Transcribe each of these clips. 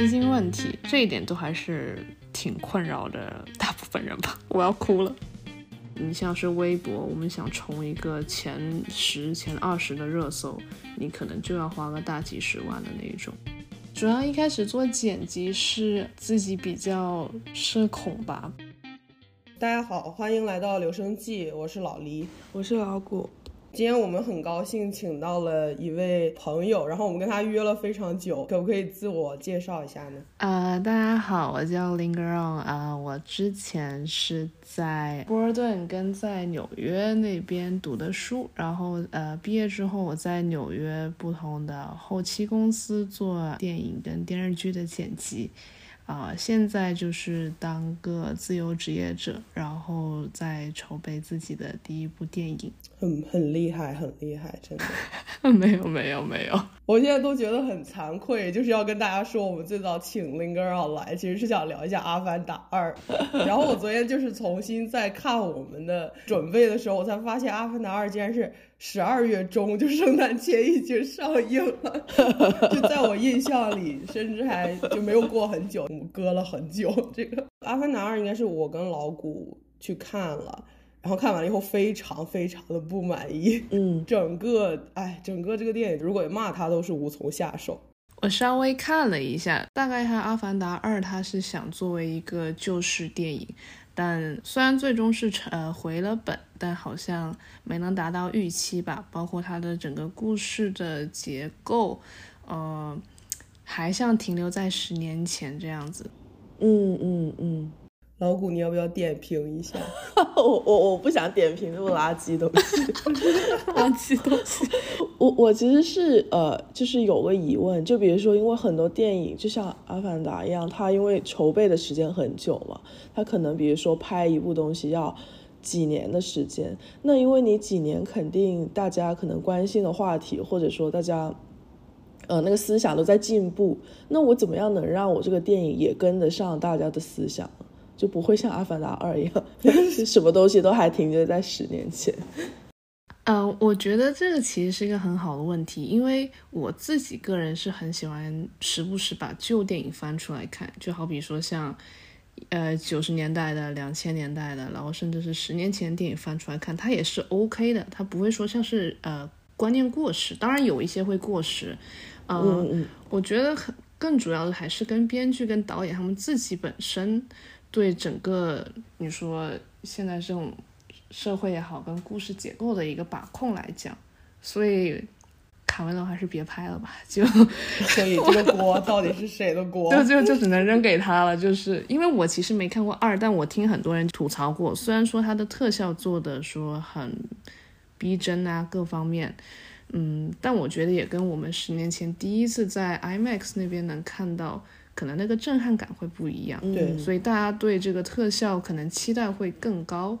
资金问题，这一点都还是挺困扰的大部分人吧。我要哭了。你像是微博，我们想冲一个前十、前二十的热搜，你可能就要花个大几十万的那一种。主要一开始做剪辑是自己比较社恐吧。大家好，欢迎来到留声记，我是老黎，我是老谷。今天我们很高兴请到了一位朋友，然后我们跟他约了非常久，可不可以自我介绍一下呢？呃，大家好，我叫林 girl 啊，我之前是在波尔顿跟在纽约那边读的书，然后呃毕业之后我在纽约不同的后期公司做电影跟电视剧的剪辑。啊，现在就是当个自由职业者，然后在筹备自己的第一部电影，很很厉害，很厉害，真的。没有没有没有，我现在都觉得很惭愧，就是要跟大家说，我们最早请林哥要来，其实是想聊一下《阿凡达二》。然后我昨天就是重新在看我们的准备的时候，我才发现《阿凡达二》竟然是。十二月中就圣诞节已经上映了，就在我印象里，甚至还就没有过很久，我们搁了很久。这个《阿凡达二》应该是我跟老谷去看了，然后看完了以后非常非常的不满意。嗯，整个哎，整个这个电影如果骂他都是无从下手。我稍微看了一下，大概他《阿凡达二》他是想作为一个旧式电影。但虽然最终是呃回了本，但好像没能达到预期吧。包括它的整个故事的结构，呃，还像停留在十年前这样子。嗯嗯嗯。老谷，你要不要点评一下？我我我不想点评这么垃圾东西，垃圾东西。我我其实是呃，就是有个疑问，就比如说，因为很多电影就像《阿凡达》一样，它因为筹备的时间很久嘛，它可能比如说拍一部东西要几年的时间。那因为你几年，肯定大家可能关心的话题，或者说大家呃那个思想都在进步。那我怎么样能让我这个电影也跟得上大家的思想？就不会像《阿凡达二》一样，什么东西都还停留在十年前。嗯，我觉得这个其实是一个很好的问题，因为我自己个人是很喜欢时不时把旧电影翻出来看，就好比说像，呃，九十年代的、两千年代的，然后甚至是十年前电影翻出来看，它也是 OK 的，它不会说像是呃观念过时。当然有一些会过时，嗯嗯，我觉得很更主要的还是跟编剧跟导演他们自己本身。对整个你说现在这种社会也好，跟故事结构的一个把控来讲，所以卡梅隆还是别拍了吧，就 所以这个锅到底是谁的锅？就就就只能扔给他了。就是因为我其实没看过二，但我听很多人吐槽过，虽然说它的特效做的说很逼真啊，各方面，嗯，但我觉得也跟我们十年前第一次在 IMAX 那边能看到。可能那个震撼感会不一样，对，所以大家对这个特效可能期待会更高，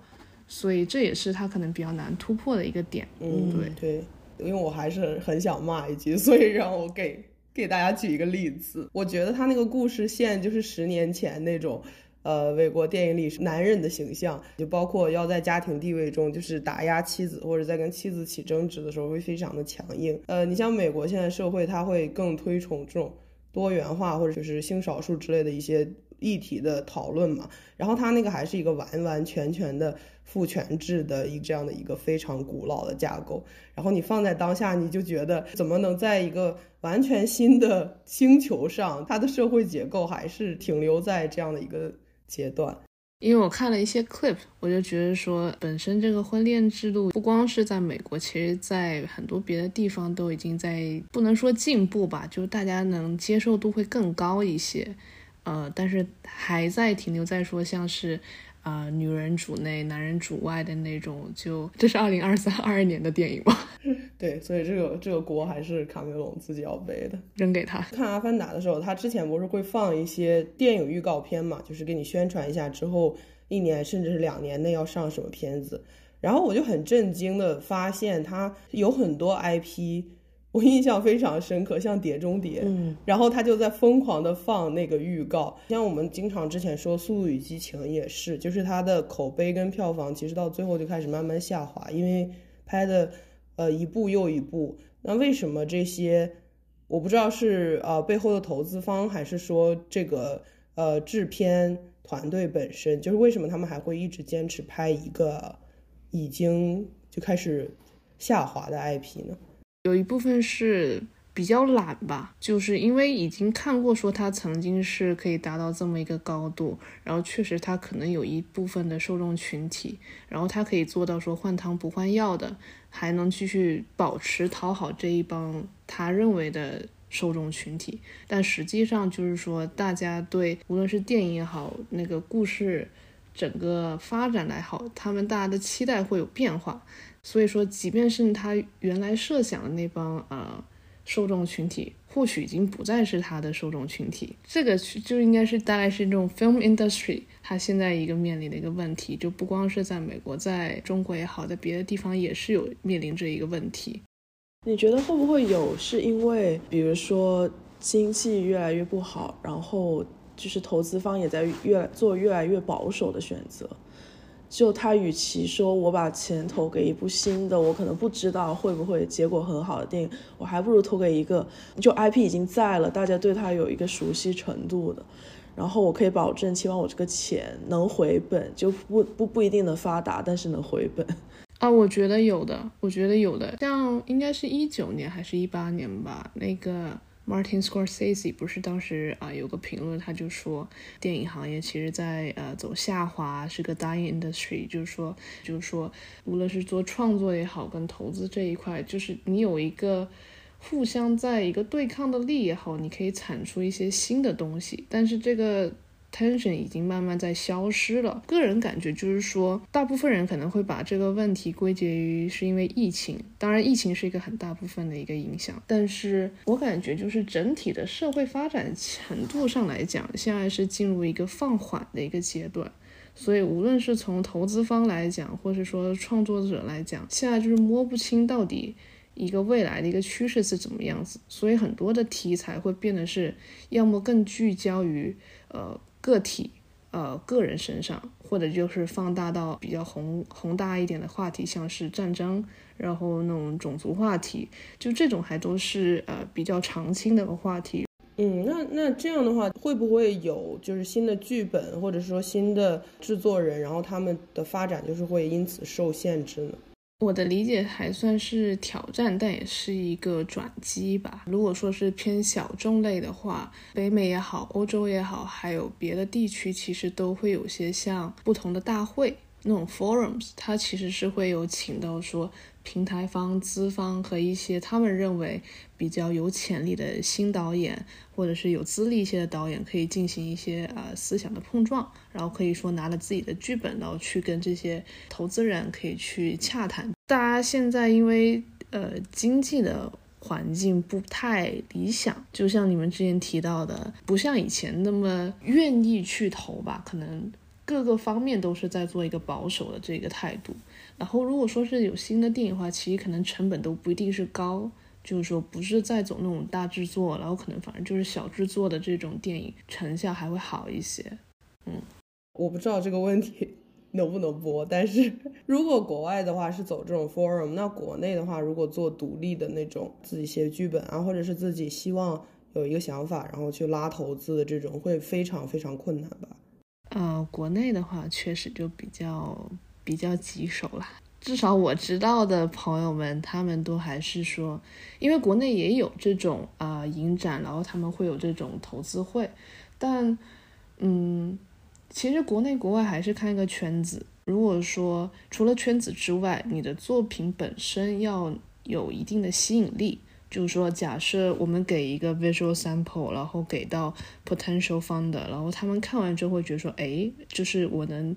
所以这也是他可能比较难突破的一个点。嗯，对对，因为我还是很想骂一句，所以让我给 给大家举一个例子。我觉得他那个故事线就是十年前那种，呃，美国电影里男人的形象，就包括要在家庭地位中就是打压妻子，或者在跟妻子起争执的时候会非常的强硬。呃，你像美国现在社会，他会更推崇这种。多元化或者就是性少数之类的一些议题的讨论嘛，然后它那个还是一个完完全全的父权制的一这样的一个非常古老的架构，然后你放在当下，你就觉得怎么能在一个完全新的星球上，它的社会结构还是停留在这样的一个阶段。因为我看了一些 clip，我就觉得说，本身这个婚恋制度不光是在美国，其实在很多别的地方都已经在不能说进步吧，就大家能接受度会更高一些，呃，但是还在停留在说像是。啊，女人主内，男人主外的那种，就这是二零二三二二年的电影吗？对，所以这个这个锅还是卡梅隆自己要背的，扔给他。看《阿凡达》的时候，他之前不是会放一些电影预告片嘛，就是给你宣传一下之后一年甚至是两年内要上什么片子，然后我就很震惊的发现，他有很多 IP。我印象非常深刻，像《碟中谍》，嗯，然后他就在疯狂的放那个预告。像我们经常之前说《速度与激情》也是，就是它的口碑跟票房其实到最后就开始慢慢下滑，因为拍的呃一部又一部。那为什么这些我不知道是呃背后的投资方，还是说这个呃制片团队本身，就是为什么他们还会一直坚持拍一个已经就开始下滑的 IP 呢？有一部分是。比较懒吧，就是因为已经看过，说他曾经是可以达到这么一个高度，然后确实他可能有一部分的受众群体，然后他可以做到说换汤不换药的，还能继续保持讨好这一帮他认为的受众群体，但实际上就是说，大家对无论是电影也好，那个故事整个发展来好，他们大家的期待会有变化，所以说，即便是他原来设想的那帮呃。受众群体或许已经不再是他的受众群体，这个就应该是大概是这种 film industry 它现在一个面临的一个问题，就不光是在美国，在中国也好，在别的地方也是有面临着一个问题。你觉得会不会有是因为，比如说经济越来越不好，然后就是投资方也在越做越来越保守的选择？就他，与其说我把钱投给一部新的，我可能不知道会不会结果很好的电影，我还不如投给一个就 IP 已经在了，大家对他有一个熟悉程度的，然后我可以保证，期望我这个钱能回本，就不不不一定能发达，但是能回本。啊，我觉得有的，我觉得有的，像应该是一九年还是一八年吧，那个。Martin Scorsese 不是当时啊有个评论，他就说电影行业其实在呃走下滑，是个 dying industry，就是说就是说无论是做创作也好，跟投资这一块，就是你有一个互相在一个对抗的力也好，你可以产出一些新的东西，但是这个。Tension 已经慢慢在消失了。个人感觉就是说，大部分人可能会把这个问题归结于是因为疫情。当然，疫情是一个很大部分的一个影响，但是我感觉就是整体的社会发展程度上来讲，现在是进入一个放缓的一个阶段。所以，无论是从投资方来讲，或者说创作者来讲，现在就是摸不清到底一个未来的一个趋势是怎么样子。所以，很多的题材会变得是要么更聚焦于呃。个体，呃，个人身上，或者就是放大到比较宏宏大一点的话题，像是战争，然后那种种族话题，就这种还都是呃比较常青的话题。嗯，那那这样的话，会不会有就是新的剧本，或者说新的制作人，然后他们的发展就是会因此受限制呢？我的理解还算是挑战，但也是一个转机吧。如果说是偏小众类的话，北美也好，欧洲也好，还有别的地区，其实都会有些像不同的大会那种 forums，它其实是会有请到说。平台方、资方和一些他们认为比较有潜力的新导演，或者是有资历一些的导演，可以进行一些呃思想的碰撞，然后可以说拿了自己的剧本，然后去跟这些投资人可以去洽谈。大家现在因为呃经济的环境不太理想，就像你们之前提到的，不像以前那么愿意去投吧，可能各个方面都是在做一个保守的这个态度。然后，如果说是有新的电影的话，其实可能成本都不一定是高，就是说不是在走那种大制作，然后可能反正就是小制作的这种电影成效还会好一些。嗯，我不知道这个问题 能不能播，但是 如果国外的话是走这种 forum，那国内的话，如果做独立的那种自己写剧本啊，或者是自己希望有一个想法，然后去拉投资的这种，会非常非常困难吧？呃，国内的话确实就比较。比较棘手啦，至少我知道的朋友们，他们都还是说，因为国内也有这种啊影展，然后他们会有这种投资会，但嗯，其实国内国外还是看一个圈子。如果说除了圈子之外，你的作品本身要有一定的吸引力，就是说，假设我们给一个 visual sample，然后给到 potential fund，然后他们看完之后会觉得说，哎，就是我能。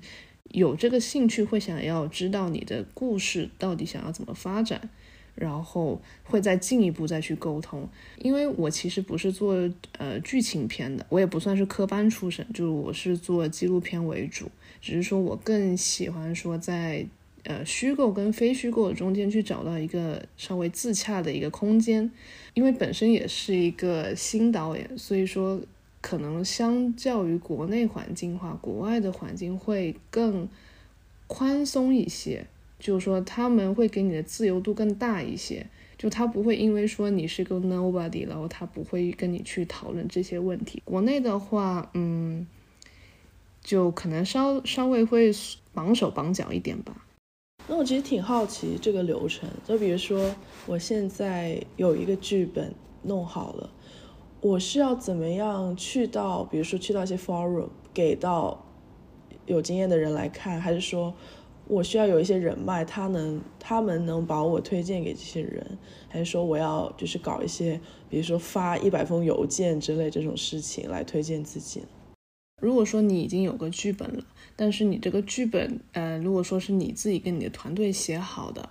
有这个兴趣，会想要知道你的故事到底想要怎么发展，然后会再进一步再去沟通。因为我其实不是做呃剧情片的，我也不算是科班出身，就是我是做纪录片为主。只是说我更喜欢说在呃虚构跟非虚构中间去找到一个稍微自洽的一个空间。因为本身也是一个新导演，所以说。可能相较于国内环境话，国外的环境会更宽松一些，就是说他们会给你的自由度更大一些。就他不会因为说你是个 nobody，然后他不会跟你去讨论这些问题。国内的话，嗯，就可能稍稍微会绑手绑脚一点吧。那我其实挺好奇这个流程，就比如说我现在有一个剧本弄好了，我是要怎么样去到，比如说去到一些 forum 给到有经验的人来看，还是说我需要有一些人脉，他能他们能把我推荐给这些人，还是说我要就是搞一些，比如说发一百封邮件之类这种事情来推荐自己？如果说你已经有个剧本了。但是你这个剧本，呃，如果说是你自己跟你的团队写好的，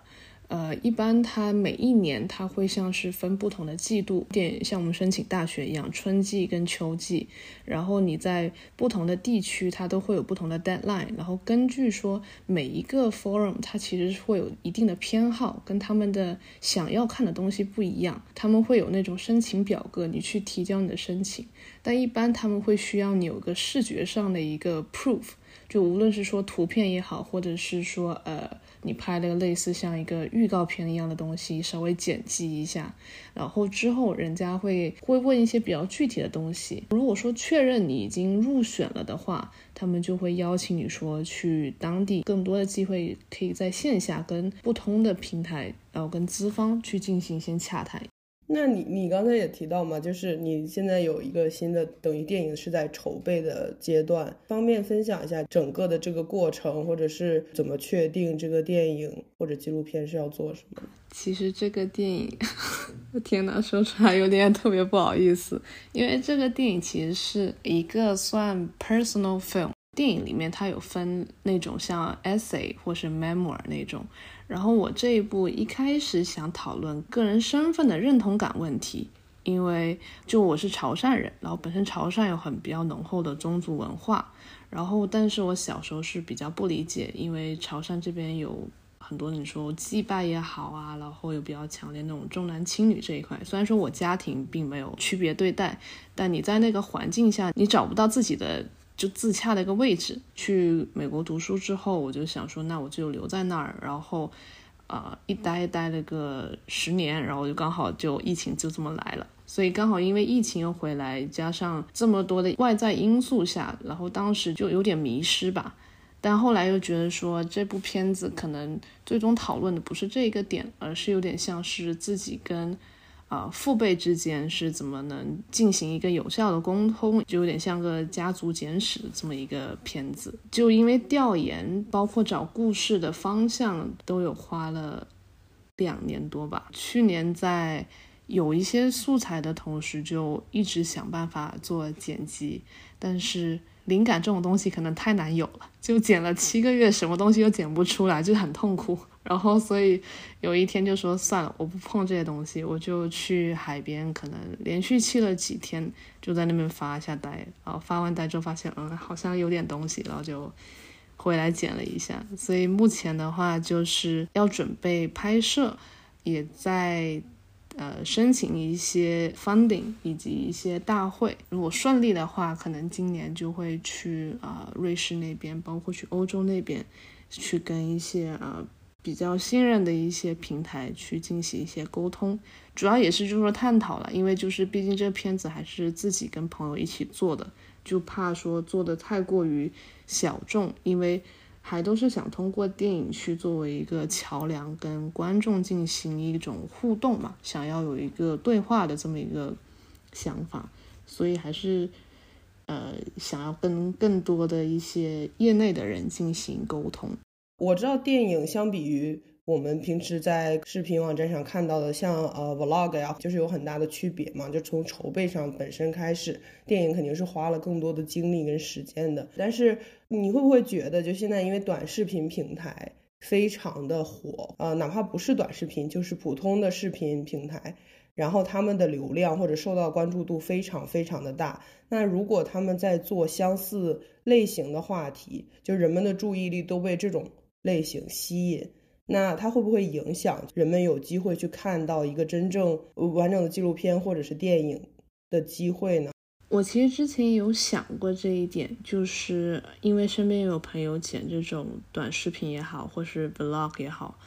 呃，一般它每一年它会像是分不同的季度，点像我们申请大学一样，春季跟秋季，然后你在不同的地区它都会有不同的 deadline，然后根据说每一个 forum 它其实会有一定的偏好，跟他们的想要看的东西不一样，他们会有那种申请表格，你去提交你的申请，但一般他们会需要你有个视觉上的一个 proof。就无论是说图片也好，或者是说呃，你拍了个类似像一个预告片一样的东西，稍微剪辑一下，然后之后人家会会问一些比较具体的东西。如果说确认你已经入选了的话，他们就会邀请你说去当地，更多的机会可以在线下跟不同的平台，然后跟资方去进行一些洽谈。那你你刚才也提到嘛，就是你现在有一个新的等于电影是在筹备的阶段，方便分享一下整个的这个过程，或者是怎么确定这个电影或者纪录片是要做什么？其实这个电影，我天呐，说出来有点特别不好意思，因为这个电影其实是一个算 personal film，电影里面它有分那种像 essay 或是 memoir 那种。然后我这一部一开始想讨论个人身份的认同感问题，因为就我是潮汕人，然后本身潮汕有很比较浓厚的宗族文化，然后但是我小时候是比较不理解，因为潮汕这边有很多你说祭拜也好啊，然后有比较强烈那种重男轻女这一块，虽然说我家庭并没有区别对待，但你在那个环境下，你找不到自己的。就自洽的一个位置。去美国读书之后，我就想说，那我就留在那儿。然后，啊，一待待了个十年，然后就刚好就疫情就这么来了。所以刚好因为疫情又回来，加上这么多的外在因素下，然后当时就有点迷失吧。但后来又觉得说，这部片子可能最终讨论的不是这个点，而是有点像是自己跟。啊，父辈之间是怎么能进行一个有效的沟通，就有点像个家族简史这么一个片子。就因为调研，包括找故事的方向，都有花了两年多吧。去年在有一些素材的同时，就一直想办法做剪辑，但是灵感这种东西可能太难有了，就剪了七个月，什么东西都剪不出来，就很痛苦。然后，所以有一天就说算了，我不碰这些东西，我就去海边，可能连续去了几天，就在那边发一下呆。然后发完呆之后发现，嗯，好像有点东西，然后就回来剪了一下。所以目前的话，就是要准备拍摄，也在呃申请一些 funding 以及一些大会。如果顺利的话，可能今年就会去啊瑞士那边，包括去欧洲那边，去跟一些啊。比较信任的一些平台去进行一些沟通，主要也是就是说探讨了，因为就是毕竟这个片子还是自己跟朋友一起做的，就怕说做的太过于小众，因为还都是想通过电影去作为一个桥梁，跟观众进行一种互动嘛，想要有一个对话的这么一个想法，所以还是呃想要跟更多的一些业内的人进行沟通。我知道电影相比于我们平时在视频网站上看到的，像呃 vlog 呀，就是有很大的区别嘛。就从筹备上本身开始，电影肯定是花了更多的精力跟时间的。但是你会不会觉得，就现在因为短视频平台非常的火啊，哪怕不是短视频，就是普通的视频平台。然后他们的流量或者受到关注度非常非常的大。那如果他们在做相似类型的话题，就人们的注意力都被这种类型吸引，那它会不会影响人们有机会去看到一个真正完整的纪录片或者是电影的机会呢？我其实之前有想过这一点，就是因为身边有朋友剪这种短视频也好，或是 vlog 也好，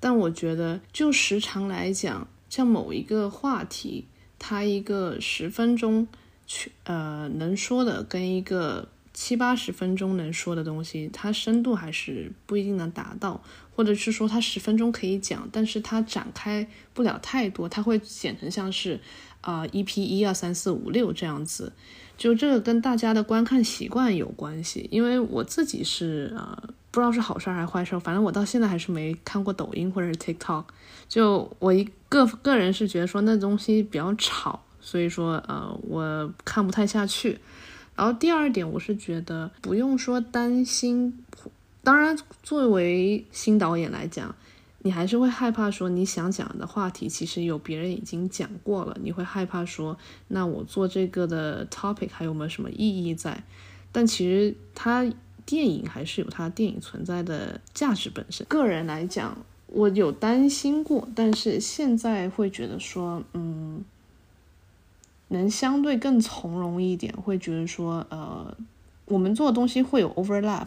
但我觉得就时长来讲。像某一个话题，它一个十分钟去呃能说的，跟一个七八十分钟能说的东西，它深度还是不一定能达到，或者是说它十分钟可以讲，但是它展开不了太多，它会剪成像是啊一 P 一二三四五六这样子。就这个跟大家的观看习惯有关系，因为我自己是呃不知道是好事还是坏事，反正我到现在还是没看过抖音或者是 TikTok。就我一个个人是觉得说那东西比较吵，所以说呃我看不太下去。然后第二点，我是觉得不用说担心，当然作为新导演来讲。你还是会害怕说你想讲的话题，其实有别人已经讲过了。你会害怕说，那我做这个的 topic 还有没有什么意义在？但其实它电影还是有它电影存在的价值本身。个人来讲，我有担心过，但是现在会觉得说，嗯，能相对更从容一点，会觉得说，呃，我们做的东西会有 overlap。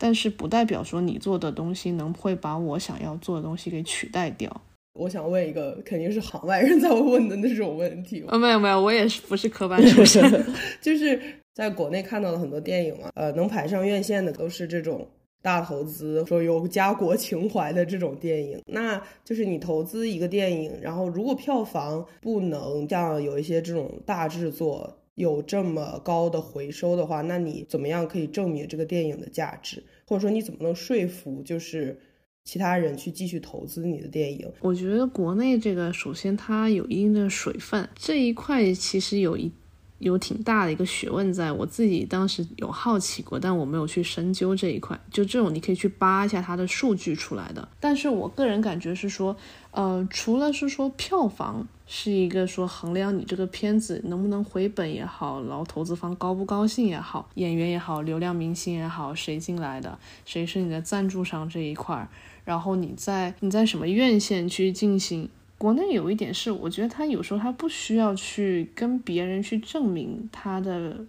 但是不代表说你做的东西能会把我想要做的东西给取代掉。我想问一个肯定是行外人才会问的那种问题。呃，没有没有，我也是不是科班出身，就是在国内看到的很多电影嘛，呃，能排上院线的都是这种大投资，说有家国情怀的这种电影。那就是你投资一个电影，然后如果票房不能像有一些这种大制作。有这么高的回收的话，那你怎么样可以证明这个电影的价值？或者说你怎么能说服就是其他人去继续投资你的电影？我觉得国内这个首先它有一定的水分，这一块其实有一有挺大的一个学问，在我自己当时有好奇过，但我没有去深究这一块。就这种你可以去扒一下它的数据出来的。但是我个人感觉是说，呃，除了是说票房。是一个说衡量你这个片子能不能回本也好，然后投资方高不高兴也好，演员也好，流量明星也好，谁进来的，谁是你的赞助商这一块儿，然后你在你在什么院线去进行。国内有一点是，我觉得他有时候他不需要去跟别人去证明他的。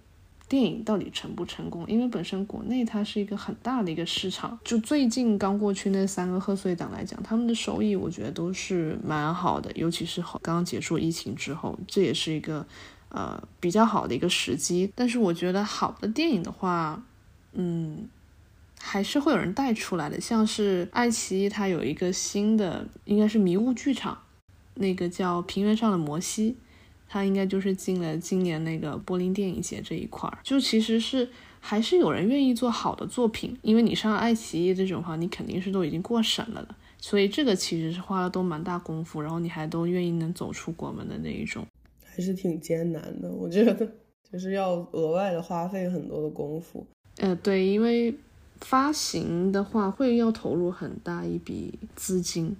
电影到底成不成功？因为本身国内它是一个很大的一个市场，就最近刚过去那三个贺岁档来讲，他们的收益我觉得都是蛮好的，尤其是好刚刚结束疫情之后，这也是一个呃比较好的一个时机。但是我觉得好的电影的话，嗯，还是会有人带出来的，像是爱奇艺它有一个新的，应该是迷雾剧场，那个叫《平原上的摩西》。他应该就是进了今年那个柏林电影节这一块儿，就其实是还是有人愿意做好的作品，因为你上爱奇艺这种话，你肯定是都已经过审了的，所以这个其实是花了都蛮大功夫，然后你还都愿意能走出国门的那一种，还是挺艰难的，我觉得就是要额外的花费很多的功夫。呃，对，因为发行的话会要投入很大一笔资金。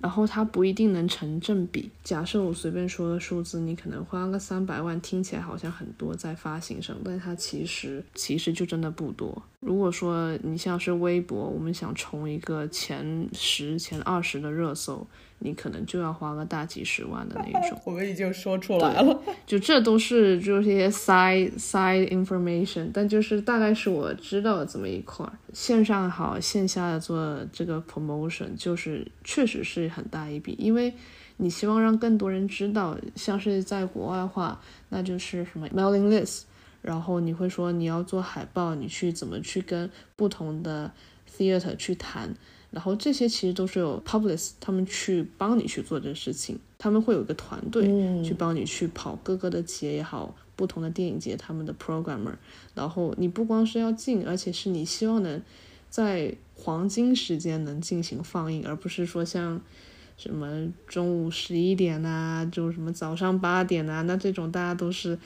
然后它不一定能成正比。假设我随便说的数字，你可能花个三百万，听起来好像很多在发行上，但它其实其实就真的不多。如果说你像是微博，我们想冲一个前十、前二十的热搜。你可能就要花个大几十万的那种，我们已经说出来了，就这都是就是一些 side side information，但就是大概是我知道的这么一块儿，线上好，线下的做这个 promotion，就是确实是很大一笔，因为你希望让更多人知道，像是在国外话，那就是什么 mailing list，然后你会说你要做海报，你去怎么去跟不同的 theater 去谈。然后这些其实都是有 publicist 他们去帮你去做这个事情，他们会有一个团队去帮你去跑各个的企业也好，不同的电影节他们的 programmer。然后你不光是要进，而且是你希望能在黄金时间能进行放映，而不是说像什么中午十一点呐，就什么早上八点呐，那这种大家都是。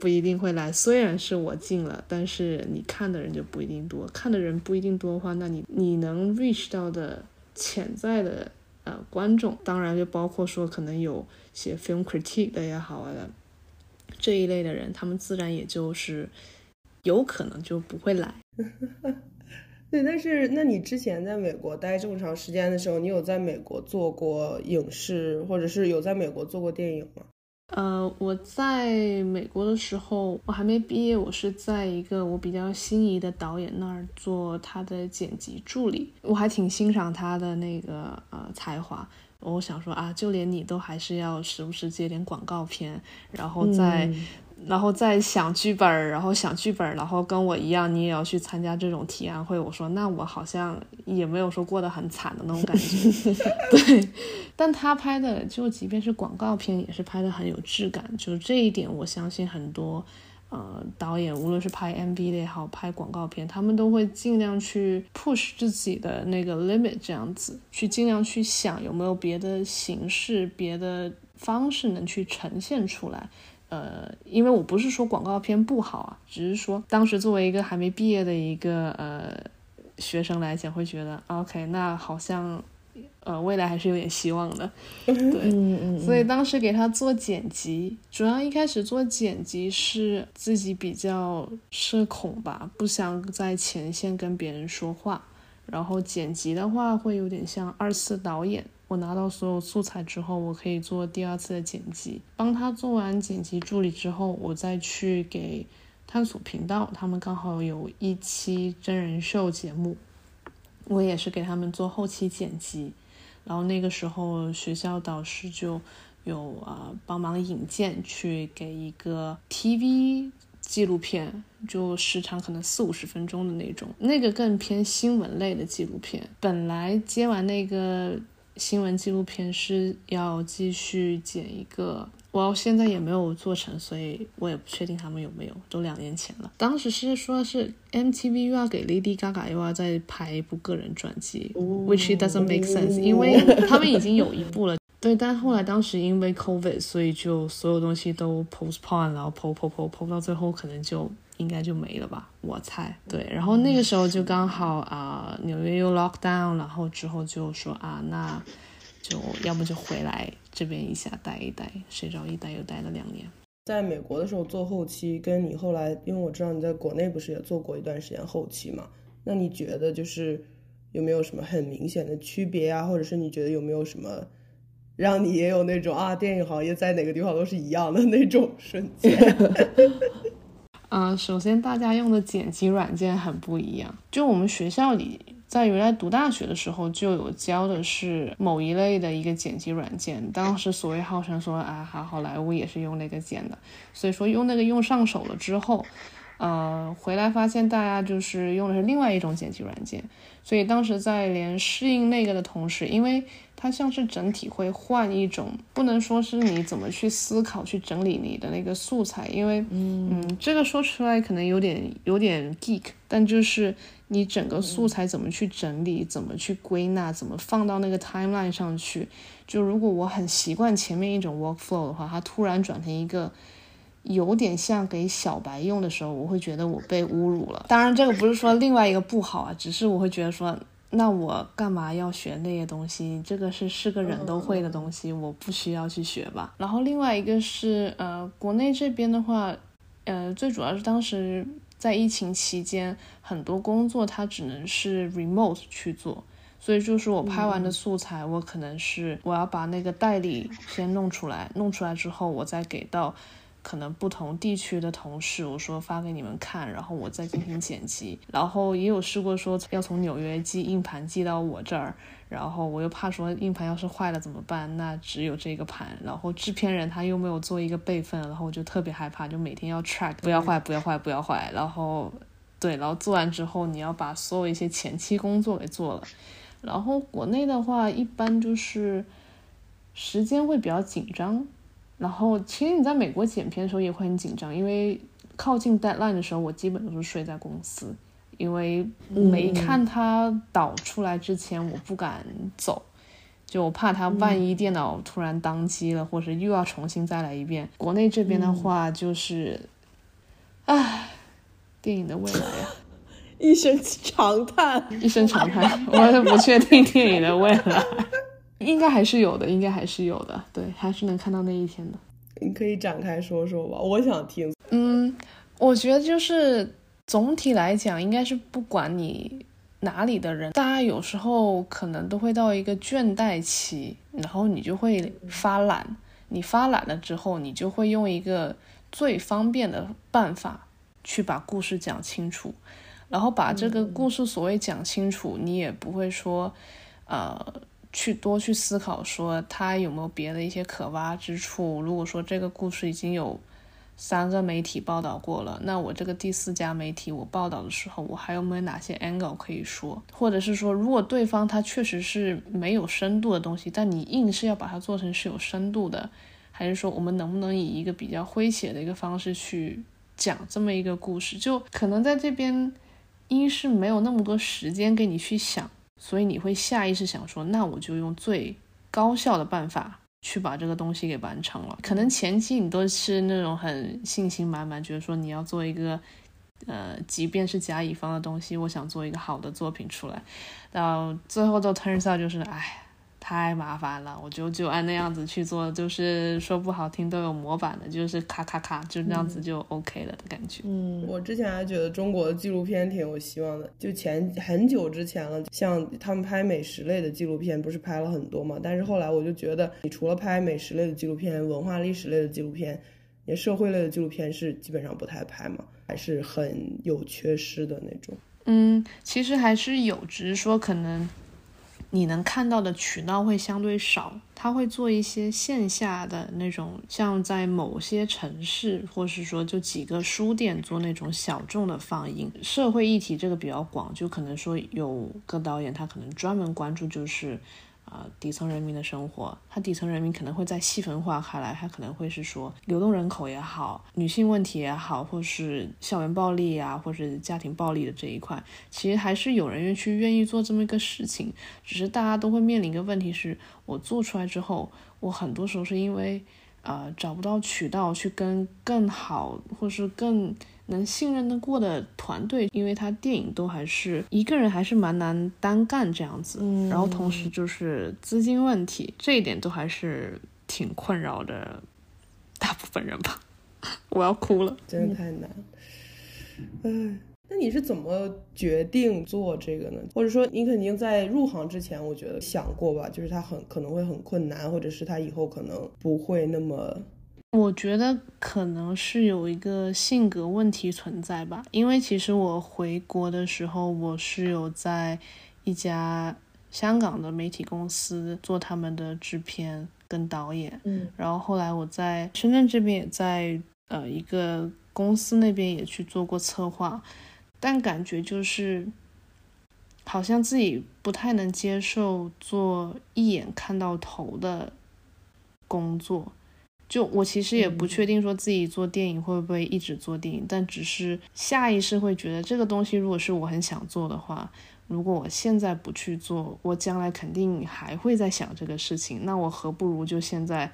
不一定会来，虽然是我进了，但是你看的人就不一定多。看的人不一定多的话，那你你能 reach 到的潜在的呃观众，当然就包括说可能有写 film critique 的也好啊，这一类的人，他们自然也就是有可能就不会来。对，但是那你之前在美国待这么长时间的时候，你有在美国做过影视，或者是有在美国做过电影吗？呃，我在美国的时候，我还没毕业，我是在一个我比较心仪的导演那儿做他的剪辑助理，我还挺欣赏他的那个呃才华。我想说啊，就连你都还是要时不时接点广告片，然后再。然后再想剧本，然后想剧本，然后跟我一样，你也要去参加这种提案会。我说，那我好像也没有说过得很惨的那种感觉。对，但他拍的就即便是广告片，也是拍的很有质感。就这一点，我相信很多呃导演，无论是拍 MV 的也好，拍广告片，他们都会尽量去 push 自己的那个 limit，这样子去尽量去想有没有别的形式、别的方式能去呈现出来。呃，因为我不是说广告片不好啊，只是说当时作为一个还没毕业的一个呃学生来讲，会觉得 OK，那好像呃未来还是有点希望的，对，所以当时给他做剪辑，主要一开始做剪辑是自己比较社恐吧，不想在前线跟别人说话，然后剪辑的话会有点像二次导演。我拿到所有素材之后，我可以做第二次的剪辑。帮他做完剪辑助理之后，我再去给探索频道，他们刚好有一期真人秀节目，我也是给他们做后期剪辑。然后那个时候学校导师就有啊帮忙引荐去给一个 TV 纪录片，就时长可能四五十分钟的那种，那个更偏新闻类的纪录片。本来接完那个。新闻纪录片是要继续剪一个，我现在也没有做成，所以我也不确定他们有没有。都两年前了，当时是说是 MTV 又要给 Lady Gaga 又要再拍一部个人专辑，which doesn't make sense，因为他们已经有一部了。对，但后来当时因为 COVID，所以就所有东西都 postpone，然后 p o p o p o p o 到最后可能就。应该就没了吧，我猜。对，然后那个时候就刚好啊，纽约又 lock down，然后之后就说啊，那就要不就回来这边一下待一待，谁知道一待又待了两年。在美国的时候做后期，跟你后来，因为我知道你在国内不是也做过一段时间后期嘛，那你觉得就是有没有什么很明显的区别啊，或者是你觉得有没有什么让你也有那种啊，电影行业在哪个地方都是一样的那种瞬间？嗯，首先大家用的剪辑软件很不一样。就我们学校里，在原来读大学的时候就有教的是某一类的一个剪辑软件。当时所谓号称说啊，好好莱坞也是用那个剪的，所以说用那个用上手了之后，呃，回来发现大家就是用的是另外一种剪辑软件。所以当时在连适应那个的同时，因为它像是整体会换一种，不能说是你怎么去思考去整理你的那个素材，因为嗯，这个说出来可能有点有点 geek，但就是你整个素材怎么去整理，怎么去归纳，怎么放到那个 timeline 上去，就如果我很习惯前面一种 workflow 的话，它突然转成一个有点像给小白用的时候，我会觉得我被侮辱了。当然，这个不是说另外一个不好啊，只是我会觉得说。那我干嘛要学那些东西？这个是是个人都会的东西，我不需要去学吧。然后另外一个是，呃，国内这边的话，呃，最主要是当时在疫情期间，很多工作它只能是 remote 去做，所以就是我拍完的素材，我可能是我要把那个代理先弄出来，弄出来之后，我再给到。可能不同地区的同事，我说发给你们看，然后我再进行剪辑。然后也有试过说要从纽约寄硬盘寄到我这儿，然后我又怕说硬盘要是坏了怎么办？那只有这个盘。然后制片人他又没有做一个备份，然后我就特别害怕，就每天要 track，不要坏，不要坏，不要坏。然后对，然后做完之后你要把所有一些前期工作给做了。然后国内的话，一般就是时间会比较紧张。然后，其实你在美国剪片的时候也会很紧张，因为靠近 deadline 的时候，我基本都是睡在公司，因为没看它导出来之前，我不敢走，就我怕它万一电脑突然宕机了，或者又要重新再来一遍。国内这边的话，就是，唉，电影的未来呀，一声长叹，一声长叹，我也不确定电影的未来。应该还是有的，应该还是有的，对，还是能看到那一天的。你可以展开说说吧，我想听。嗯，我觉得就是总体来讲，应该是不管你哪里的人，大家有时候可能都会到一个倦怠期，然后你就会发懒。你发懒了之后，你就会用一个最方便的办法去把故事讲清楚，然后把这个故事所谓讲清楚，你也不会说，呃。去多去思考，说他有没有别的一些可挖之处。如果说这个故事已经有三个媒体报道过了，那我这个第四家媒体我报道的时候，我还有没有哪些 angle 可以说？或者是说，如果对方他确实是没有深度的东西，但你硬是要把它做成是有深度的，还是说我们能不能以一个比较诙谐的一个方式去讲这么一个故事？就可能在这边，一是没有那么多时间给你去想。所以你会下意识想说，那我就用最高效的办法去把这个东西给完成了。可能前期你都是那种很信心满满，觉得说你要做一个，呃，即便是甲乙方的东西，我想做一个好的作品出来，到最后都 turns out 就是，哎。太麻烦了，我就就按那样子去做，就是说不好听都有模板的，就是咔咔咔，就那样子就 OK 了的感觉。嗯，我之前还觉得中国的纪录片挺有希望的，就前很久之前了，像他们拍美食类的纪录片，不是拍了很多嘛？但是后来我就觉得，你除了拍美食类的纪录片、文化历史类的纪录片，也社会类的纪录片是基本上不太拍嘛，还是很有缺失的那种。嗯，其实还是有，只是说可能。你能看到的渠道会相对少，他会做一些线下的那种，像在某些城市，或是说就几个书店做那种小众的放映。社会议题这个比较广，就可能说有个导演他可能专门关注就是。啊，底层人民的生活，他底层人民可能会在细分化开来，他可能会是说流动人口也好，女性问题也好，或是校园暴力啊，或是家庭暴力的这一块，其实还是有人愿去愿意做这么一个事情，只是大家都会面临一个问题是，我做出来之后，我很多时候是因为呃找不到渠道去跟更好或是更。能信任得过的团队，因为他电影都还是一个人，还是蛮难单干这样子。嗯，然后同时就是资金问题，这一点都还是挺困扰的，大部分人吧。我要哭了，真的太难。哎，那你是怎么决定做这个呢？或者说你肯定在入行之前，我觉得想过吧，就是他很可能会很困难，或者是他以后可能不会那么。我觉得可能是有一个性格问题存在吧，因为其实我回国的时候，我是有在一家香港的媒体公司做他们的制片跟导演，嗯，然后后来我在深圳这边也在呃一个公司那边也去做过策划，但感觉就是好像自己不太能接受做一眼看到头的工作。就我其实也不确定说自己做电影会不会一直做电影，但只是下意识会觉得这个东西如果是我很想做的话，如果我现在不去做，我将来肯定还会在想这个事情。那我何不如就现在，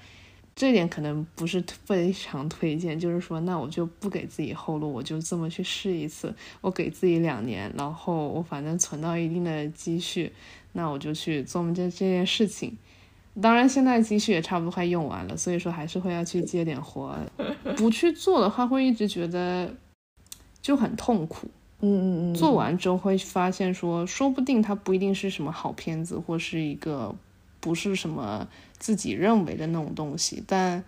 这点可能不是非常推荐，就是说那我就不给自己后路，我就这么去试一次，我给自己两年，然后我反正存到一定的积蓄，那我就去做这这件事情。当然，现在积蓄也差不多快用完了，所以说还是会要去接点活。不去做的话，会一直觉得就很痛苦。嗯嗯嗯。做完之后会发现说，说不定它不一定是什么好片子，或是一个不是什么自己认为的那种东西，但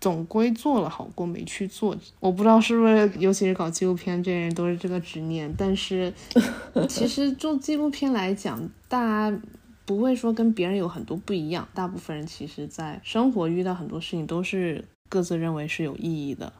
总归做了好过没去做。我不知道是不是，尤其是搞纪录片这些人都是这个执念。但是 其实做纪录片来讲，大家。不会说跟别人有很多不一样，大部分人其实在生活遇到很多事情都是各自认为是有意义的，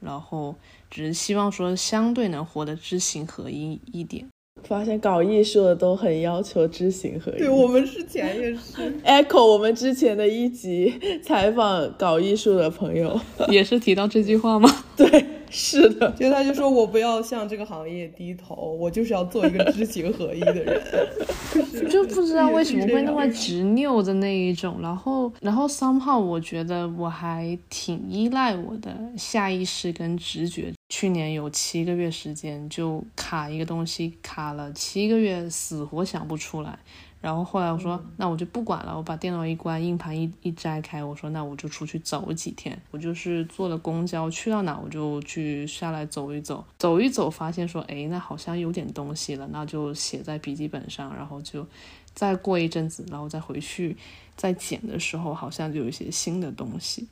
然后只是希望说相对能活得知行合一一点。发现搞艺术的都很要求知行合一。对我们之前也是 echo 我们之前的一集采访搞艺术的朋友，也是提到这句话吗？对。是的，就他就说我不要向这个行业低头，我就是要做一个知行合一的人，就不知道为什么会那么执拗的那一种。然后，然后 somehow 我觉得我还挺依赖我的下意识跟直觉。去年有七个月时间就卡一个东西，卡了七个月，死活想不出来。然后后来我说，那我就不管了，我把电脑一关，硬盘一一摘开，我说那我就出去走几天。我就是坐了公交，去到哪我就去下来走一走，走一走，发现说，哎，那好像有点东西了，那就写在笔记本上，然后就再过一阵子，然后再回去再剪的时候，好像就有一些新的东西。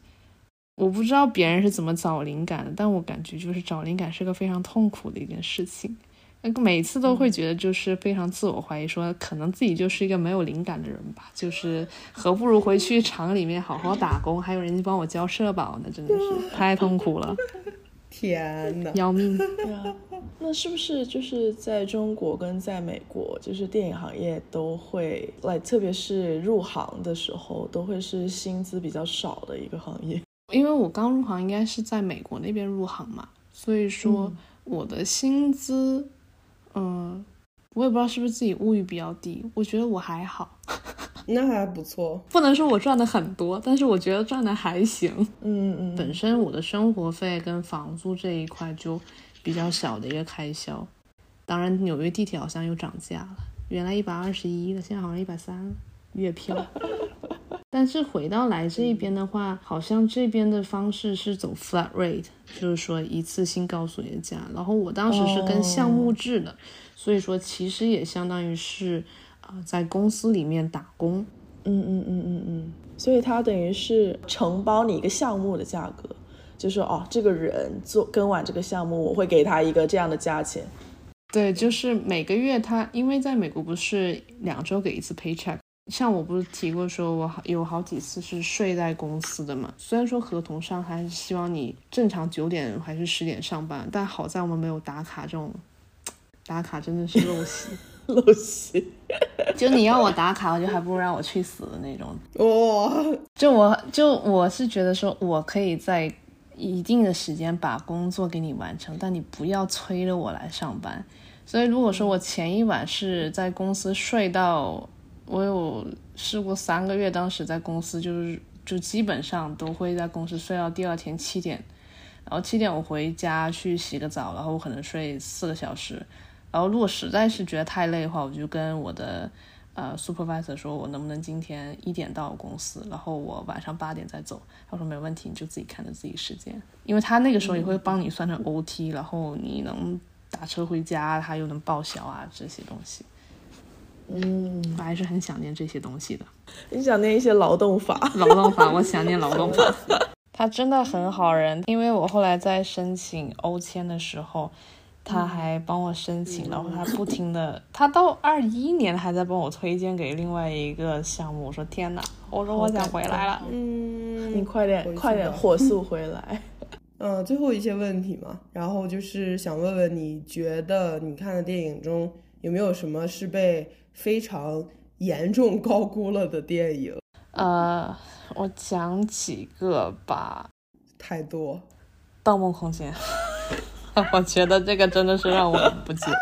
我不知道别人是怎么找灵感的，但我感觉就是找灵感是个非常痛苦的一件事情。每次都会觉得就是非常自我怀疑，说可能自己就是一个没有灵感的人吧，就是何不如回去厂里面好好打工，还有人家帮我交社保呢，真的是太痛苦了，天呐，要命！对啊，那是不是就是在中国跟在美国，就是电影行业都会来，特别是入行的时候，都会是薪资比较少的一个行业？因为我刚入行应该是在美国那边入行嘛，所以说我的薪资。嗯，我也不知道是不是自己物欲比较低，我觉得我还好，那还不错。不能说我赚的很多，但是我觉得赚的还行。嗯嗯，本身我的生活费跟房租这一块就比较小的一个开销。当然，纽约地铁好像又涨价了，原来一百二十一的，现在好像一百三月票。但是回到来这一边的话，好像这边的方式是走 flat rate，就是说一次性告诉你的价。然后我当时是跟项目制的，所以说其实也相当于是啊在公司里面打工。嗯嗯嗯嗯嗯。所以他等于是承包你一个项目的价格，就是哦这个人做跟完这个项目，我会给他一个这样的价钱。对，就是每个月他因为在美国不是两周给一次 paycheck。像我不是提过说，我有好几次是睡在公司的嘛。虽然说合同上还是希望你正常九点还是十点上班，但好在我们没有打卡这种，打卡真的是陋习，陋习。就你要我打卡，我就还不如让我去死的那种。哇！就我就我是觉得说，我可以在一定的时间把工作给你完成，但你不要催着我来上班。所以如果说我前一晚是在公司睡到。我有试过三个月，当时在公司就是就基本上都会在公司睡到第二天七点，然后七点我回家去洗个澡，然后我可能睡四个小时，然后如果实在是觉得太累的话，我就跟我的呃 supervisor 说，我能不能今天一点到公司，然后我晚上八点再走。他说没问题，你就自己看着自己时间，因为他那个时候也会帮你算成 OT，然后你能打车回家，他又能报销啊这些东西。嗯，我还是很想念这些东西的。你想念一些劳动法？劳动法，我想念劳动法。他真的很好人，因为我后来在申请欧签的时候，他还帮我申请，然后他不停的，他到二一年还在帮我推荐给另外一个项目。我说天哪，我说我想回来了。嗯，你快点快点火速 回来。嗯，最后一些问题嘛，然后就是想问问，你觉得你看的电影中有没有什么是被非常严重高估了的电影，呃，我讲几个吧。太多，《盗梦空间》，我觉得这个真的是让我很不解。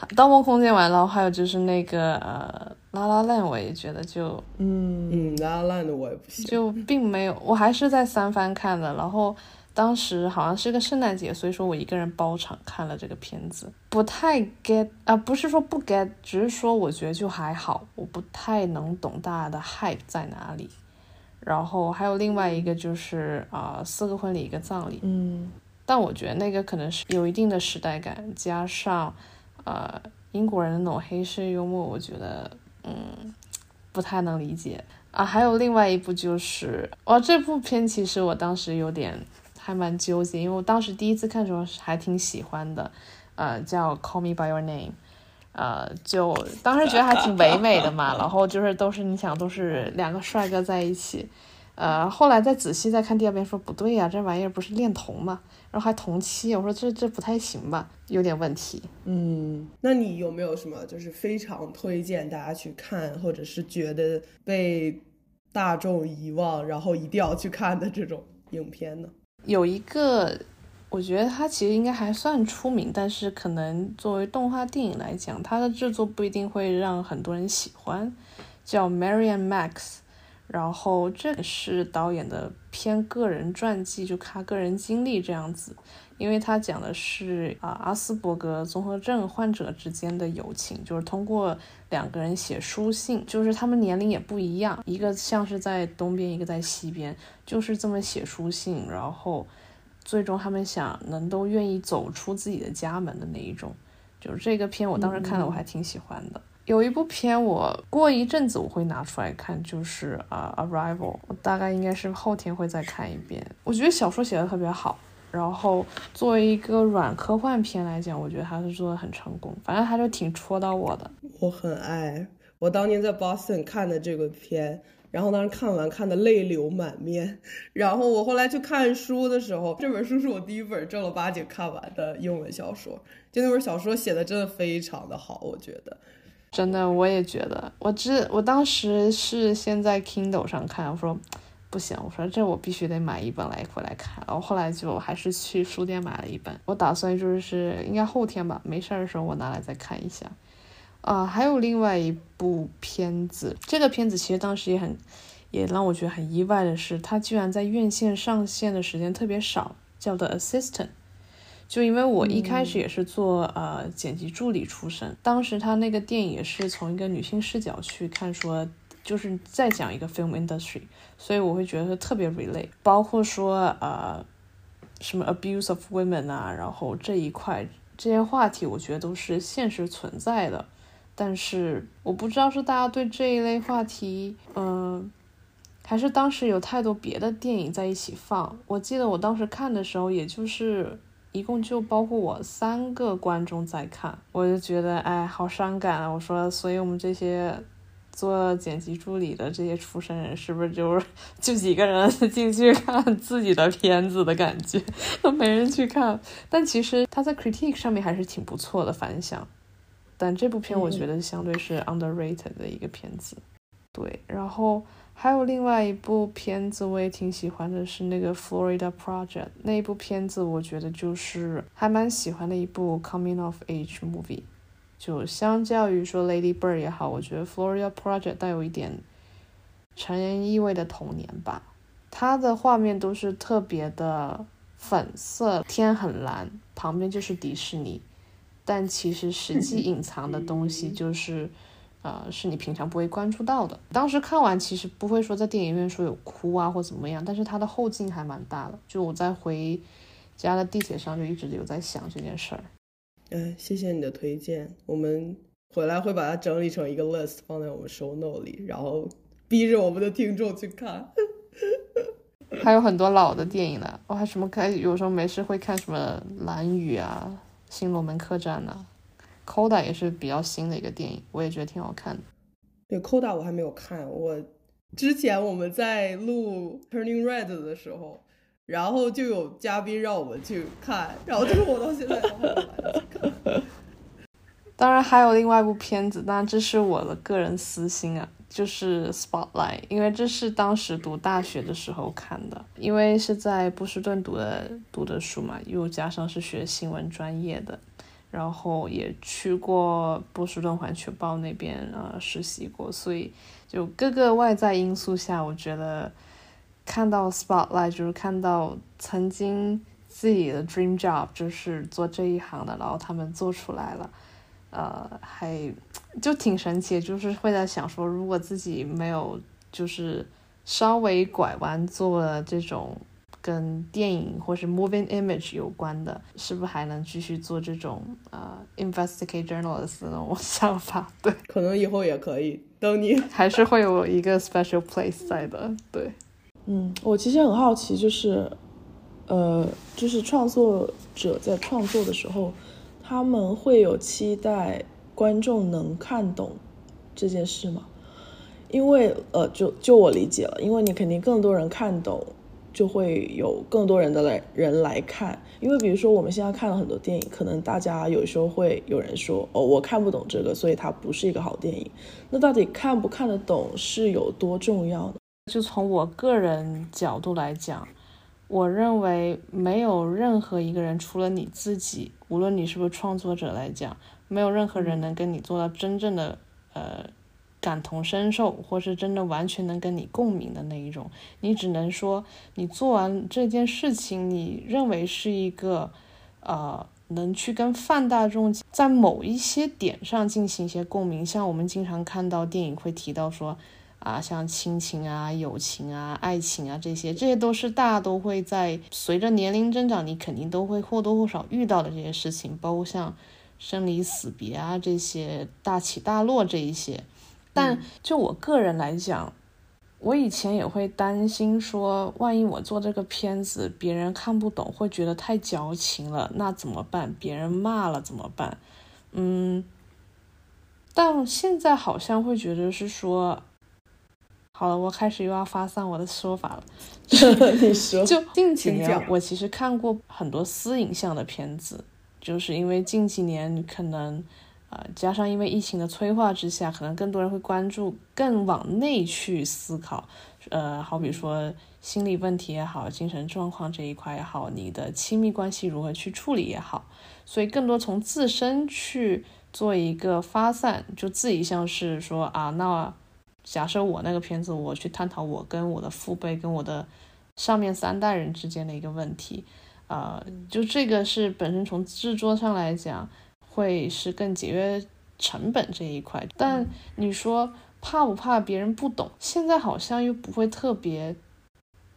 《盗梦空间》完了，还有就是那个呃，《拉拉烂》，我也觉得就，嗯嗯，《拉拉烂》的我也不行，就并没有，我还是在三番看的，然后。当时好像是个圣诞节，所以说我一个人包场看了这个片子，不太 get 啊，不是说不 get，只是说我觉得就还好，我不太能懂大家的 hype 在哪里。然后还有另外一个就是啊，四个婚礼一个葬礼，嗯，但我觉得那个可能是有一定的时代感，加上呃英国人的那种黑色幽默，我觉得嗯不太能理解啊。还有另外一部就是哇，这部片其实我当时有点。还蛮纠结，因为我当时第一次看的时候还挺喜欢的，呃，叫《Call Me by Your Name》，呃，就当时觉得还挺唯美的嘛。然后就是都是你想都是两个帅哥在一起，呃，后来再仔细再看第二遍，说不对呀，这玩意儿不是恋童嘛，然后还同期，我说这这不太行吧，有点问题。嗯，那你有没有什么就是非常推荐大家去看，或者是觉得被大众遗忘，然后一定要去看的这种影片呢？有一个，我觉得它其实应该还算出名，但是可能作为动画电影来讲，它的制作不一定会让很多人喜欢。叫 Marian Max，然后这个是导演的偏个人传记，就他个人经历这样子。因为他讲的是啊阿斯伯格综合症患者之间的友情，就是通过两个人写书信，就是他们年龄也不一样，一个像是在东边，一个在西边，就是这么写书信，然后最终他们想能都愿意走出自己的家门的那一种。就是这个片我当时看了，我还挺喜欢的。有一部片我过一阵子我会拿出来看，就是啊 Arrival，我大概应该是后天会再看一遍。我觉得小说写的特别好。然后作为一个软科幻片来讲，我觉得他是做的很成功。反正他就挺戳到我的。我很爱我当年在 Boston 看的这个片，然后当时看完看的泪流满面。然后我后来去看书的时候，这本书是我第一本正儿八经看完的英文小说。就那本小说写的真的非常的好，我觉得。真的，我也觉得。我之我当时是先在 Kindle 上看，我说。不行，我说这我必须得买一本来回来看，然后后来就还是去书店买了一本。我打算就是应该后天吧，没事儿的时候我拿来再看一下。啊，还有另外一部片子，这个片子其实当时也很，也让我觉得很意外的是，它居然在院线上线的时间特别少，叫做 Assistant。就因为我一开始也是做呃剪辑助理出身，当时他那个电影也是从一个女性视角去看说。就是在讲一个 film industry，所以我会觉得特别 relate，包括说呃什么 abuse of women 啊，然后这一块这些话题，我觉得都是现实存在的。但是我不知道是大家对这一类话题，嗯，还是当时有太多别的电影在一起放。我记得我当时看的时候，也就是一共就包括我三个观众在看，我就觉得哎，好伤感啊！我说，所以我们这些。做剪辑助理的这些出身人，是不是就是 就几个人 进去看自己的片子的感觉，都没人去看？但其实他在 critique 上面还是挺不错的反响。但这部片我觉得相对是 underrated 的一个片子。对，然后还有另外一部片子我也挺喜欢的，是那个 Florida Project 那一部片子，我觉得就是还蛮喜欢的一部 coming of age movie。就相较于说《Lady Bird》也好，我觉得《Florida Project》带有一点成人意味的童年吧。它的画面都是特别的粉色，天很蓝，旁边就是迪士尼，但其实实际 隐藏的东西就是，呃，是你平常不会关注到的。当时看完其实不会说在电影院说有哭啊或怎么样，但是它的后劲还蛮大的。就我在回家的地铁上就一直有在想这件事儿。哎，谢谢你的推荐，我们回来会把它整理成一个 list 放在我们 show note 里，然后逼着我们的听众去看。还有很多老的电影呢，我还什么看，有时候没事会看什么《蓝雨》啊，《新龙门客栈》呐，《Coda》也是比较新的一个电影，我也觉得挺好看的。对，《Coda》我还没有看，我之前我们在录《Turning Red》的时候。然后就有嘉宾让我们去看，然后就是我到现在都没有看。当然还有另外一部片子，但这是我的个人私心啊，就是《Spotlight》，因为这是当时读大学的时候看的，因为是在波士顿读的读的书嘛，又加上是学新闻专业的，然后也去过波士顿环球报那边啊实习过，所以就各个外在因素下，我觉得。看到 spotlight 就是看到曾经自己的 dream job 就是做这一行的，然后他们做出来了，呃，还就挺神奇，就是会在想说，如果自己没有就是稍微拐弯做了这种跟电影或是 moving image 有关的，是不是还能继续做这种呃 investigate journalist 那种 想法？对，可能以后也可以，等你还是会有一个 special place 在的，对。嗯，我其实很好奇，就是，呃，就是创作者在创作的时候，他们会有期待观众能看懂这件事吗？因为，呃，就就我理解了，因为你肯定更多人看懂，就会有更多人的来人来看。因为比如说我们现在看了很多电影，可能大家有时候会有人说，哦，我看不懂这个，所以它不是一个好电影。那到底看不看得懂是有多重要呢？就从我个人角度来讲，我认为没有任何一个人，除了你自己，无论你是不是创作者来讲，没有任何人能跟你做到真正的呃感同身受，或是真的完全能跟你共鸣的那一种。你只能说，你做完这件事情，你认为是一个呃能去跟泛大众在某一些点上进行一些共鸣。像我们经常看到电影会提到说。啊，像亲情啊、友情啊、爱情啊这些，这些都是大家都会在随着年龄增长，你肯定都会或多或少遇到的这些事情，包括像生离死别啊这些大起大落这一些。但就我个人来讲，我以前也会担心说，万一我做这个片子别人看不懂，会觉得太矫情了，那怎么办？别人骂了怎么办？嗯，但现在好像会觉得是说，好了，我开始又要发散我的说法了。你说，就近几年，我其实看过很多私影像的片子，就是因为近几年可能。呃，加上因为疫情的催化之下，可能更多人会关注更往内去思考，呃，好比说心理问题也好，精神状况这一块也好，你的亲密关系如何去处理也好，所以更多从自身去做一个发散，就自己像是说啊，那假设我那个片子，我去探讨我跟我的父辈跟我的上面三代人之间的一个问题，呃，就这个是本身从制作上来讲。会是更节约成本这一块，但你说怕不怕别人不懂？现在好像又不会特别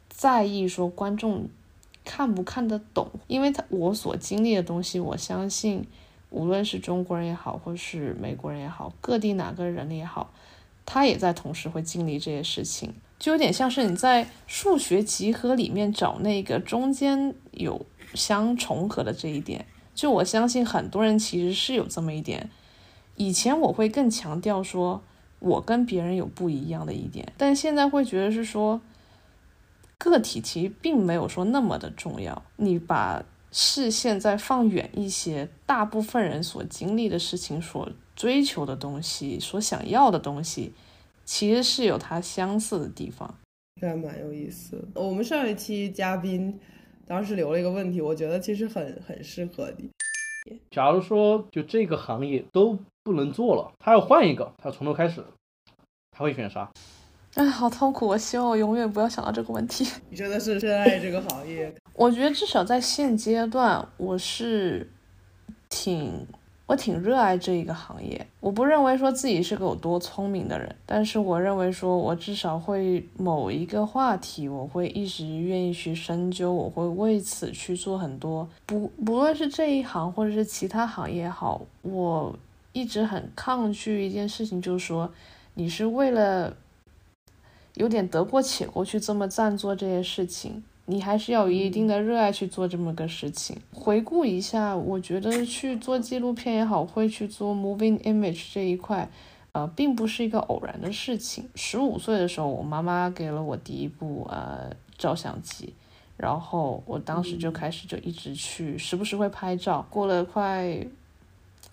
在意说观众看不看得懂，因为他我所经历的东西，我相信无论是中国人也好，或是美国人也好，各地哪个人也好，他也在同时会经历这些事情，就有点像是你在数学集合里面找那个中间有相重合的这一点。就我相信很多人其实是有这么一点，以前我会更强调说我跟别人有不一样的一点，但现在会觉得是说个体其实并没有说那么的重要。你把视线再放远一些，大部分人所经历的事情、所追求的东西、所想要的东西，其实是有它相似的地方，这还蛮有意思。我们上一期嘉宾。当时留了一个问题，我觉得其实很很适合你。假如说就这个行业都不能做了，他要换一个，他要从头开始，他会选啥？哎，好痛苦！我希望我永远不要想到这个问题。你真的是热爱这个行业？我觉得至少在现阶段，我是挺。我挺热爱这一个行业，我不认为说自己是个有多聪明的人，但是我认为说我至少会某一个话题，我会一直愿意去深究，我会为此去做很多。不不论是这一行或者是其他行业也好，我一直很抗拒一件事情，就是说你是为了有点得过且过去这么暂做这些事情。你还是要有一定的热爱去做这么个事情。回顾一下，我觉得去做纪录片也好，会去做 moving image 这一块，呃，并不是一个偶然的事情。十五岁的时候，我妈妈给了我第一部呃照相机，然后我当时就开始就一直去，时不时会拍照。过了快，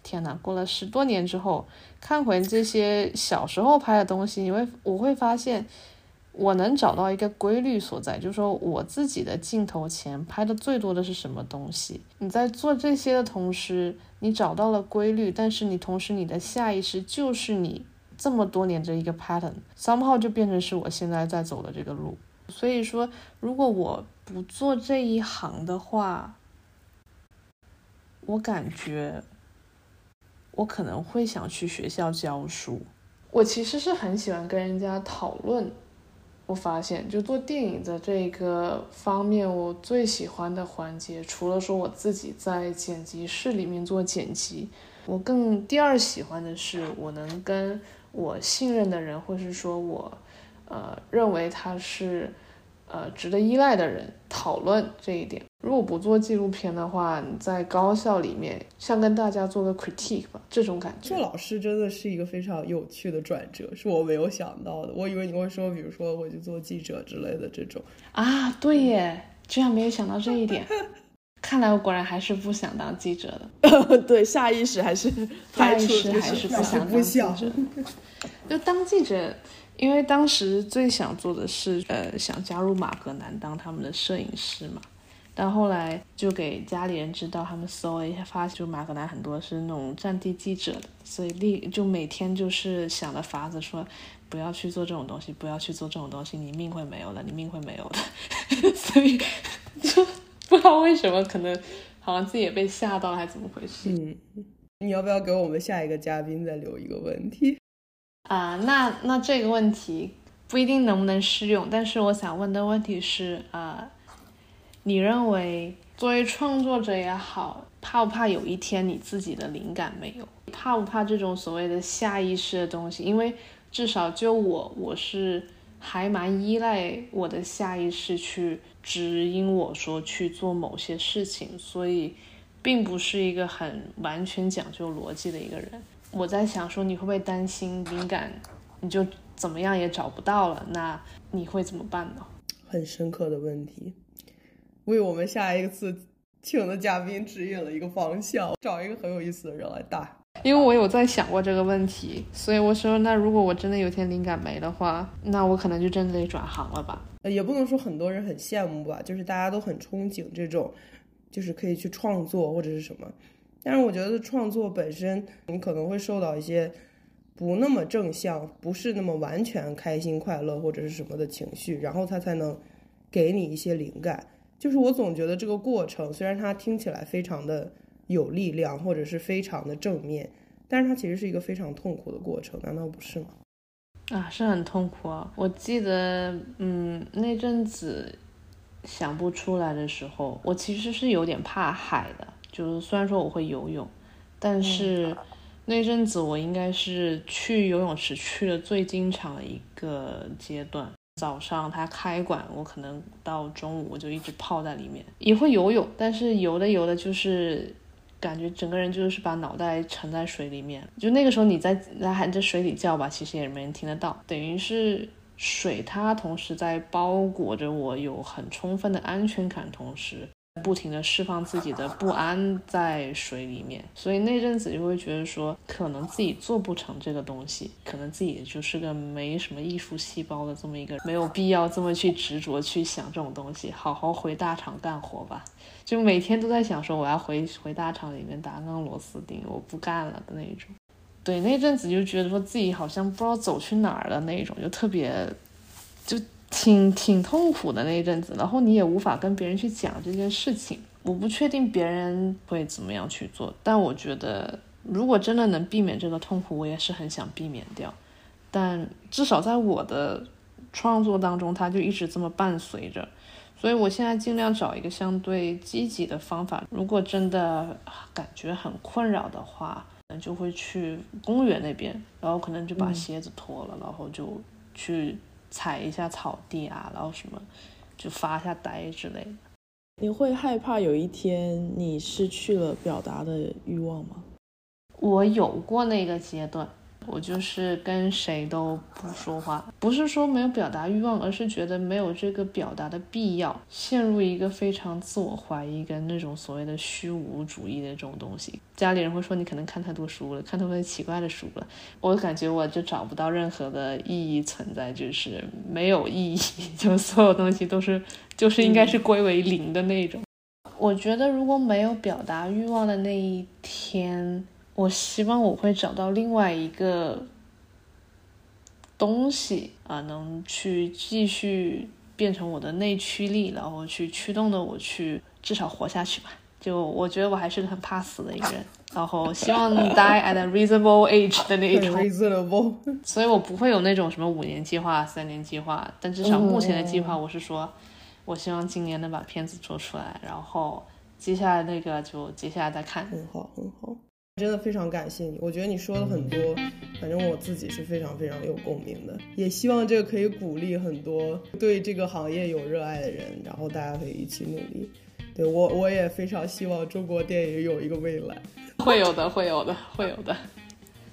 天呐，过了十多年之后，看回这些小时候拍的东西，你会我会发现。我能找到一个规律所在，就是说我自己的镜头前拍的最多的是什么东西。你在做这些的同时，你找到了规律，但是你同时你的下意识就是你这么多年的一个 pattern，somehow 就变成是我现在在走的这个路。所以说，如果我不做这一行的话，我感觉我可能会想去学校教书。我其实是很喜欢跟人家讨论。我发现，就做电影的这个方面，我最喜欢的环节，除了说我自己在剪辑室里面做剪辑，我更第二喜欢的是，我能跟我信任的人，或是说我，呃，认为他是。呃，值得依赖的人讨论这一点。如果不做纪录片的话，你在高校里面像跟大家做个 critique 吧，这种感觉。做老师真的是一个非常有趣的转折，是我没有想到的。我以为你会说，比如说我去做记者之类的这种。啊，对耶，居然没有想到这一点。看来我果然还是不想当记者的。对，下意识还是下意识还是不想当记者。就当记者。因为当时最想做的是，呃，想加入马格南当他们的摄影师嘛，但后来就给家里人知道，他们搜了一下，发现就马格南很多是那种战地记者的，所以立就每天就是想的法子说，不要去做这种东西，不要去做这种东西，你命会没有的，你命会没有的，所以就不知道为什么，可能好像自己也被吓到了，还是怎么回事？嗯，你要不要给我们下一个嘉宾再留一个问题？啊，那那这个问题不一定能不能适用，但是我想问的问题是，啊，你认为作为创作者也好，怕不怕有一天你自己的灵感没有？怕不怕这种所谓的下意识的东西？因为至少就我，我是还蛮依赖我的下意识去指引我说去做某些事情，所以并不是一个很完全讲究逻辑的一个人。我在想说，你会不会担心灵感，你就怎么样也找不到了？那你会怎么办呢？很深刻的问题，为我们下一次请的嘉宾指引了一个方向，找一个很有意思的人来带。因为我有在想过这个问题，所以我说，那如果我真的有天灵感没的话，那我可能就真的得转行了吧。也不能说很多人很羡慕吧，就是大家都很憧憬这种，就是可以去创作或者是什么。但是我觉得创作本身，你可能会受到一些不那么正向、不是那么完全开心快乐或者是什么的情绪，然后它才能给你一些灵感。就是我总觉得这个过程，虽然它听起来非常的。有力量，或者是非常的正面，但是它其实是一个非常痛苦的过程，难道不是吗？啊，是很痛苦啊！我记得，嗯，那阵子想不出来的时候，我其实是有点怕海的。就是虽然说我会游泳，但是那阵子我应该是去游泳池去的最经常的一个阶段。早上它开馆，我可能到中午我就一直泡在里面，也会游泳，但是游的游的就是。感觉整个人就是把脑袋沉在水里面，就那个时候你在在喊在水里叫吧，其实也没人听得到，等于是水它同时在包裹着我，有很充分的安全感，同时。不停的释放自己的不安在水里面，所以那阵子就会觉得说，可能自己做不成这个东西，可能自己就是个没什么艺术细胞的这么一个，没有必要这么去执着去想这种东西，好好回大厂干活吧。就每天都在想说，我要回回大厂里面打钢螺丝钉，我不干了的那种。对，那阵子就觉得说自己好像不知道走去哪儿了那种，就特别就。挺挺痛苦的那一阵子，然后你也无法跟别人去讲这件事情。我不确定别人会怎么样去做，但我觉得如果真的能避免这个痛苦，我也是很想避免掉。但至少在我的创作当中，它就一直这么伴随着。所以我现在尽量找一个相对积极的方法。如果真的感觉很困扰的话，就会去公园那边，然后可能就把鞋子脱了，然后就去。踩一下草地啊，然后什么，就发一下呆之类的。你会害怕有一天你失去了表达的欲望吗？我有过那个阶段。我就是跟谁都不说话，不是说没有表达欲望，而是觉得没有这个表达的必要，陷入一个非常自我怀疑跟那种所谓的虚无主义的这种东西。家里人会说你可能看太多书了，看太多奇怪的书了。我感觉我就找不到任何的意义存在，就是没有意义，就所有东西都是就是应该是归为零的那种。我觉得如果没有表达欲望的那一天。我希望我会找到另外一个东西啊，能去继续变成我的内驱力，然后去驱动的我去至少活下去吧。就我觉得我还是个很怕死的一个人，然后希望 die at a reasonable age 的那一种。reasonable。所以我不会有那种什么五年计划、三年计划，但至少目前的计划我是说，我希望今年能把片子做出来，然后接下来那个就接下来再看。很好，很好。真的非常感谢你，我觉得你说了很多，反正我自己是非常非常有共鸣的，也希望这个可以鼓励很多对这个行业有热爱的人，然后大家可以一起努力。对我，我也非常希望中国电影有一个未来，会有的，会有的，会有的，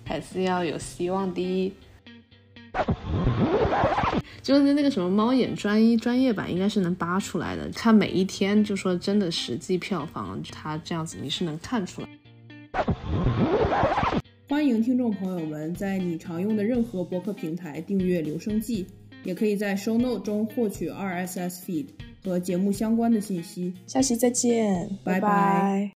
还是要有希望的。就是那个什么猫眼专一专业版，应该是能扒出来的，看每一天就说真的实际票房，它这样子你是能看出来。欢迎听众朋友们在你常用的任何博客平台订阅《留声记》，也可以在 Show Note 中获取 RSS feed 和节目相关的信息。下期再见，拜拜。